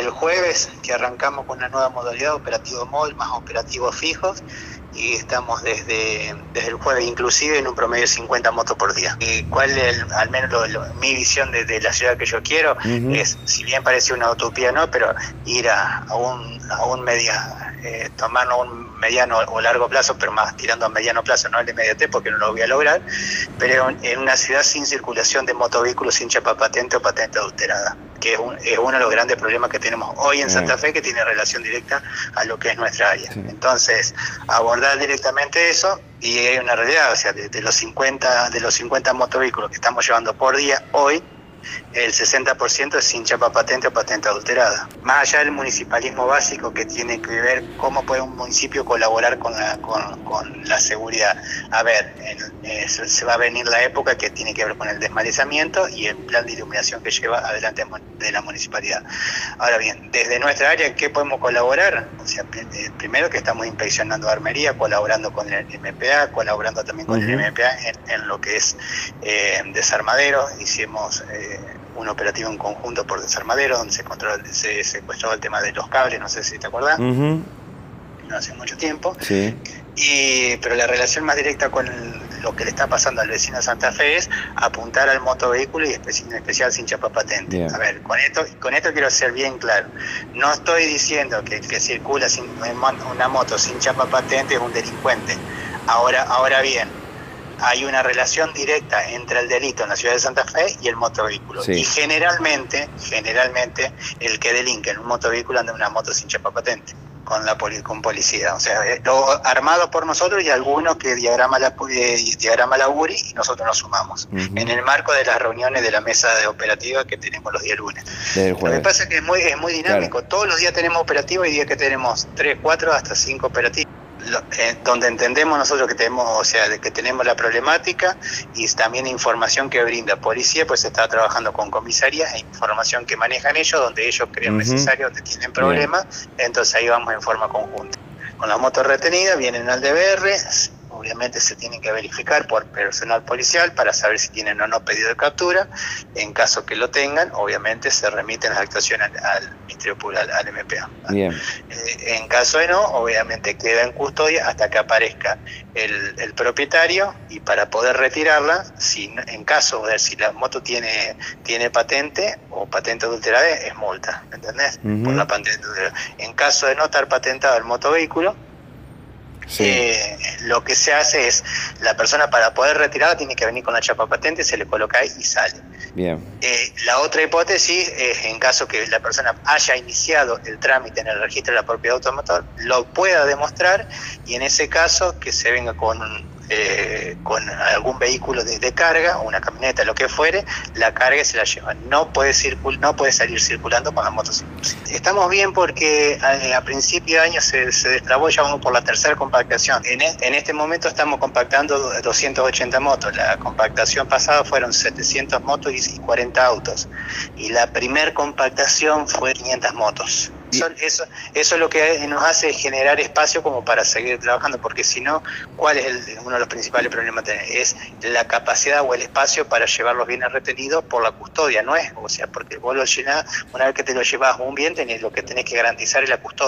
el jueves que arrancamos con una nueva modalidad, operativo móvil más operativos fijos, y estamos desde, desde el jueves inclusive en un promedio de 50 motos por día. Y cuál es, al menos mi visión de, la ciudad que yo quiero es, si bien parece una utopía, no, pero ir a, un, a un media, eh, un mediano o largo plazo, pero más tirando a mediano plazo, no el de inmediatez porque no lo voy a lograr, pero en una ciudad sin circulación de motovehículos sin chapa patente o patente adulterada, que es, uno de los grandes problemas que tenemos hoy en Santa Fe, que tiene relación directa a lo que es nuestra área. Entonces, abordar directamente eso y hay una realidad, o sea, de, de los 50 de los 50 motovehículos que estamos llevando por día hoy, el 60% es sin chapa patente o patente adulterada. Más allá del municipalismo básico que tiene que ver cómo puede un municipio colaborar con la, con, la seguridad. A ver, eh, se va a venir la época que tiene que ver con el desmalezamiento y el plan de iluminación que lleva adelante de la municipalidad. Ahora bien, desde nuestra área, ¿qué podemos colaborar? O sea, eh, primero que estamos inspeccionando armería, colaborando con el MPA, colaborando también con el MPA en, lo que es eh, desarmadero. Hicimos... Eh, un operativo en conjunto por Desarmadero, donde se, controló, se secuestró el tema de los cables, no sé si te acuerdas, no hace mucho tiempo. Y, pero la relación más directa con lo que le está pasando al vecino de Santa Fe es apuntar al motovehículo y en especial sin chapa patente. A ver, con esto, con esto quiero ser bien claro. No estoy diciendo que el que circula sin, una moto sin chapa patente es un delincuente. Ahora, ahora bien, hay una relación directa entre el delito en la ciudad de Santa Fe y el motovehículo. Y generalmente, generalmente, el que delinque en un motovehículo anda en una moto sin chapa patente con la con policía, o sea, eh, armado por nosotros y algunos que diagrama la eh, diagrama la URI y nosotros nos sumamos en el marco de las reuniones de la mesa de operativa que tenemos los días lunes. Lo que pasa es que es muy es muy dinámico, todos los días tenemos operativos y días que tenemos tres, cuatro, hasta cinco operativos. Eh, donde entendemos nosotros que tenemos, o sea, que tenemos la problemática y también información que brinda policía, pues está trabajando con comisaría e información que manejan ellos, donde ellos creen necesario, donde tienen problemas, entonces ahí vamos en forma conjunta. Con la moto retenida vienen al DBR, obviamente se tienen que verificar por personal policial para saber si tienen o no pedido de captura. En caso que lo tengan, obviamente se remiten las actuaciones al, Ministerio Público, al, MPA. Eh, en caso de no, obviamente queda en custodia hasta que aparezca el, propietario y para poder retirarla, si en caso de si la moto tiene, tiene patente o patente adulterada, es multa, ¿entendés? Por la patente En caso de no estar patentado el motovehículo, eh, lo que se hace es, la persona para poder retirarla tiene que venir con la chapa patente, se le coloca ahí y sale. Bien. Eh, la otra hipótesis es en caso que la persona haya iniciado el trámite en el registro de la propiedad automotor, lo pueda demostrar y en ese caso que se venga con eh, con algún vehículo de, carga, una camioneta, lo que fuere, la carga y se la lleva. No puede, circul no puede salir circulando con la motocicleta. Estamos bien porque a, a principio de año se, se, destrabó, ya vamos por la tercera compactación. En, e, este momento estamos compactando 280 motos. La compactación pasada fueron 700 motos y 40 autos. Y la primer compactación fue 500 motos. Eso, eso, es lo que nos hace generar espacio como para seguir trabajando, porque si no, ¿cuál es el, uno de los principales problemas? Es la capacidad o el espacio para llevar los bienes retenidos por la custodia, no es, o sea, porque vos lo llenás, una vez que te lo llevas un bien, tenés, lo que tenés que garantizar es la custodia.